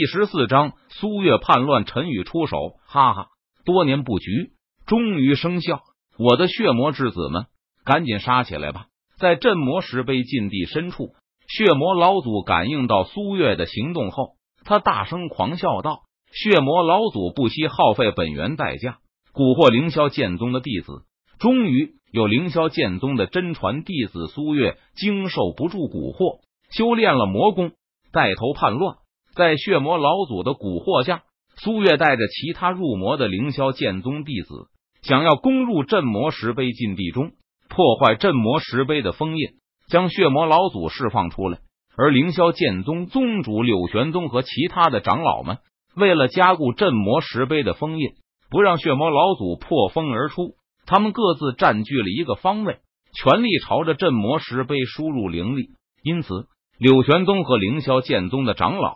第十四章苏月叛乱，陈宇出手，哈哈！多年布局终于生效，我的血魔之子们，赶紧杀起来吧！在镇魔石碑禁地深处，血魔老祖感应到苏月的行动后，他大声狂笑道：“血魔老祖不惜耗费本源代价，蛊惑凌霄剑宗的弟子，终于有凌霄剑宗的真传弟子苏月经受不住蛊惑，修炼了魔功，带头叛乱。在血魔老祖的蛊惑下，苏月带着其他入魔的凌霄剑宗弟子，想要攻入镇魔石碑禁地中。”破坏镇魔石碑的封印，将血魔老祖释放出来。而凌霄剑宗宗主柳玄宗和其他的长老们，为了加固镇魔石碑的封印，不让血魔老祖破封而出，他们各自占据了一个方位，全力朝着镇魔石碑输入灵力。因此，柳玄宗和凌霄剑宗的长老，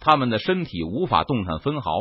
他们的身体无法动弹分毫，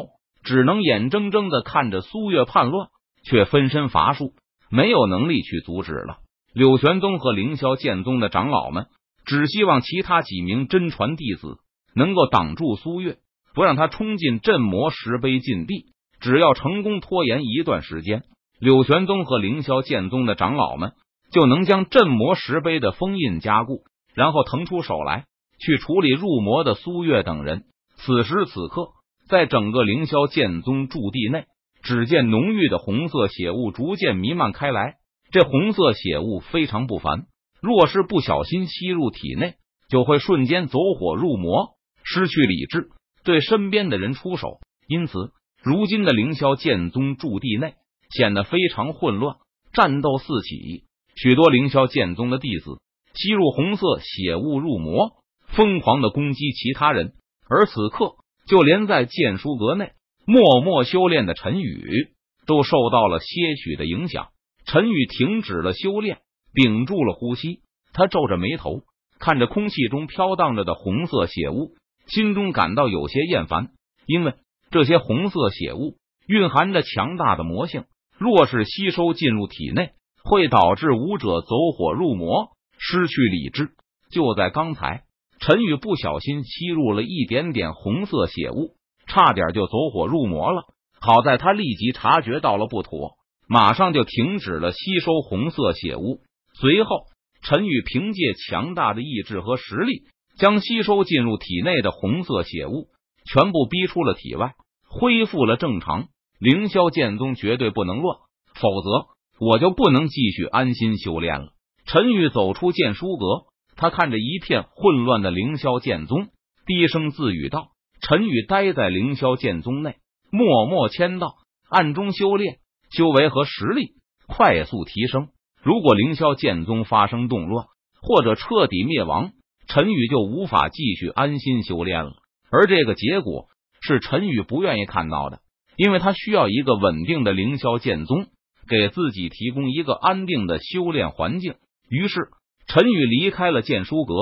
只能眼睁睁的看着苏月叛乱，却分身乏术。没有能力去阻止了。柳玄宗和凌霄剑宗的长老们只希望其他几名真传弟子能够挡住苏月，不让他冲进镇魔石碑禁地。只要成功拖延一段时间，柳玄宗和凌霄剑宗的长老们就能将镇魔石碑的封印加固，然后腾出手来去处理入魔的苏月等人。此时此刻，在整个凌霄剑宗驻地内。只见浓郁的红色血雾逐渐弥漫开来，这红色血雾非常不凡，若是不小心吸入体内，就会瞬间走火入魔，失去理智，对身边的人出手。因此，如今的凌霄剑宗驻地内显得非常混乱，战斗四起，许多凌霄剑宗的弟子吸入红色血雾入魔，疯狂的攻击其他人。而此刻，就连在剑书阁内。默默修炼的陈宇都受到了些许的影响。陈宇停止了修炼，屏住了呼吸。他皱着眉头，看着空气中飘荡着的红色血雾，心中感到有些厌烦。因为这些红色血雾蕴含着强大的魔性，若是吸收进入体内，会导致武者走火入魔，失去理智。就在刚才，陈宇不小心吸入了一点点红色血雾。差点就走火入魔了，好在他立即察觉到了不妥，马上就停止了吸收红色血雾。随后，陈宇凭借强大的意志和实力，将吸收进入体内的红色血雾全部逼出了体外，恢复了正常。凌霄剑宗绝对不能乱，否则我就不能继续安心修炼了。陈宇走出剑书阁，他看着一片混乱的凌霄剑宗，低声自语道。陈宇待在凌霄剑宗内，默默签到，暗中修炼，修为和实力快速提升。如果凌霄剑宗发生动乱，或者彻底灭亡，陈宇就无法继续安心修炼了。而这个结果是陈宇不愿意看到的，因为他需要一个稳定的凌霄剑宗，给自己提供一个安定的修炼环境。于是，陈宇离开了剑书阁，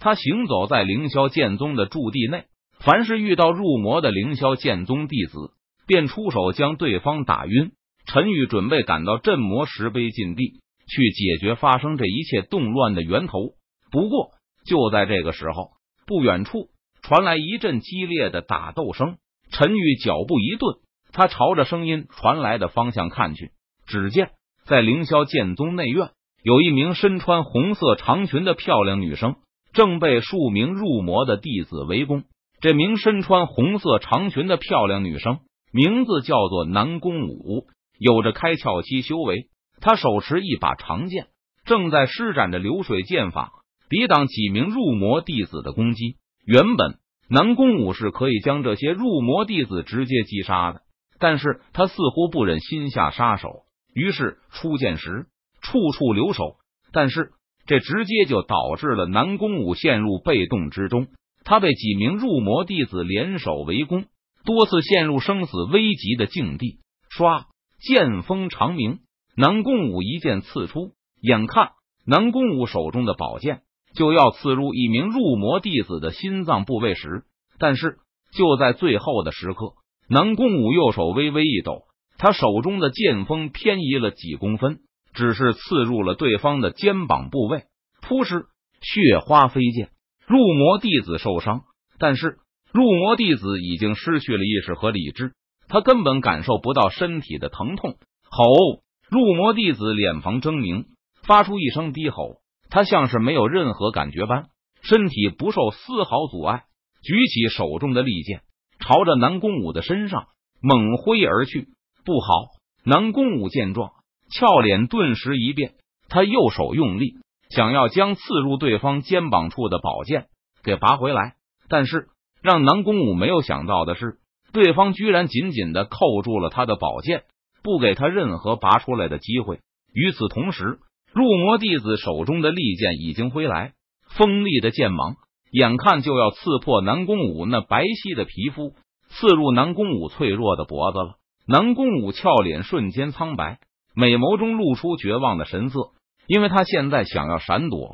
他行走在凌霄剑宗的驻地内。凡是遇到入魔的凌霄剑宗弟子，便出手将对方打晕。陈宇准备赶到镇魔石碑禁地去解决发生这一切动乱的源头。不过，就在这个时候，不远处传来一阵激烈的打斗声。陈宇脚步一顿，他朝着声音传来的方向看去，只见在凌霄剑宗内院，有一名身穿红色长裙的漂亮女生，正被数名入魔的弟子围攻。这名身穿红色长裙的漂亮女生，名字叫做南宫武，有着开窍期修为。她手持一把长剑，正在施展着流水剑法，抵挡几名入魔弟子的攻击。原本南宫武是可以将这些入魔弟子直接击杀的，但是他似乎不忍心下杀手，于是出剑时处处留守。但是这直接就导致了南宫武陷入被动之中。他被几名入魔弟子联手围攻，多次陷入生死危急的境地。唰，剑锋长鸣，南宫武一剑刺出，眼看南宫武手中的宝剑就要刺入一名入魔弟子的心脏部位时，但是就在最后的时刻，南宫武右手微微一抖，他手中的剑锋偏移了几公分，只是刺入了对方的肩膀部位，扑哧，血花飞溅。入魔弟子受伤，但是入魔弟子已经失去了意识和理智，他根本感受不到身体的疼痛。吼！入魔弟子脸庞狰狞，发出一声低吼。他像是没有任何感觉般，身体不受丝毫阻碍，举起手中的利剑，朝着南宫武的身上猛挥而去。不好！南宫武见状，俏脸顿时一变，他右手用力，想要将刺入对方肩膀处的宝剑给拔回来。但是让南宫武没有想到的是，对方居然紧紧的扣住了他的宝剑，不给他任何拔出来的机会。与此同时，入魔弟子手中的利剑已经挥来，锋利的剑芒眼看就要刺破南宫武那白皙的皮肤，刺入南宫武脆弱的脖子了。南宫武俏脸瞬间苍白，美眸中露出绝望的神色。因为他现在想要闪躲，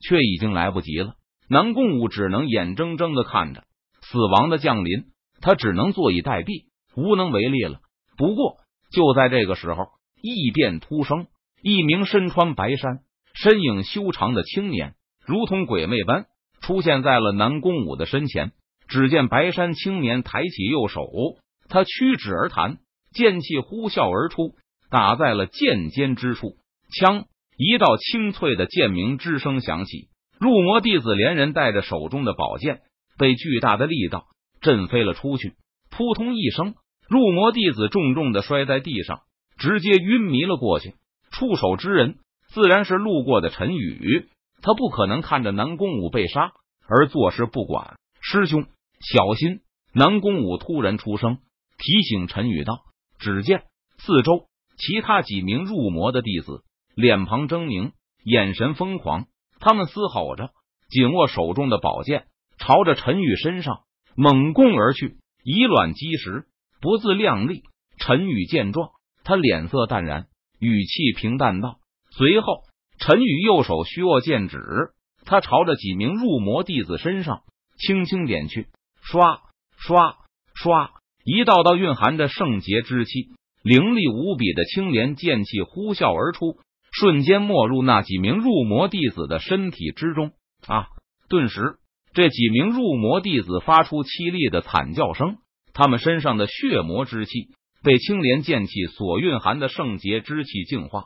却已经来不及了。南宫武只能眼睁睁的看着死亡的降临，他只能坐以待毙，无能为力了。不过，就在这个时候，异变突生，一名身穿白衫、身影修长的青年，如同鬼魅般出现在了南宫武的身前。只见白衫青年抬起右手，他屈指而弹。剑气呼啸而出，打在了剑尖之处。枪一道清脆的剑鸣之声响起，入魔弟子连人带着手中的宝剑被巨大的力道震飞了出去。扑通一声，入魔弟子重重的摔在地上，直接晕迷了过去。出手之人自然是路过的陈宇，他不可能看着南宫武被杀而坐视不管。师兄，小心！南宫武突然出声提醒陈宇道。只见四周其他几名入魔的弟子脸庞狰狞，眼神疯狂，他们嘶吼着，紧握手中的宝剑，朝着陈宇身上猛攻而去，以卵击石，不自量力。陈宇见状，他脸色淡然，语气平淡道：“随后，陈宇右手虚握剑指，他朝着几名入魔弟子身上轻轻点去，刷刷刷。”一道道蕴含着圣洁之气、凌厉无比的青莲剑气呼啸而出，瞬间没入那几名入魔弟子的身体之中。啊！顿时，这几名入魔弟子发出凄厉的惨叫声，他们身上的血魔之气被青莲剑气所蕴含的圣洁之气净化。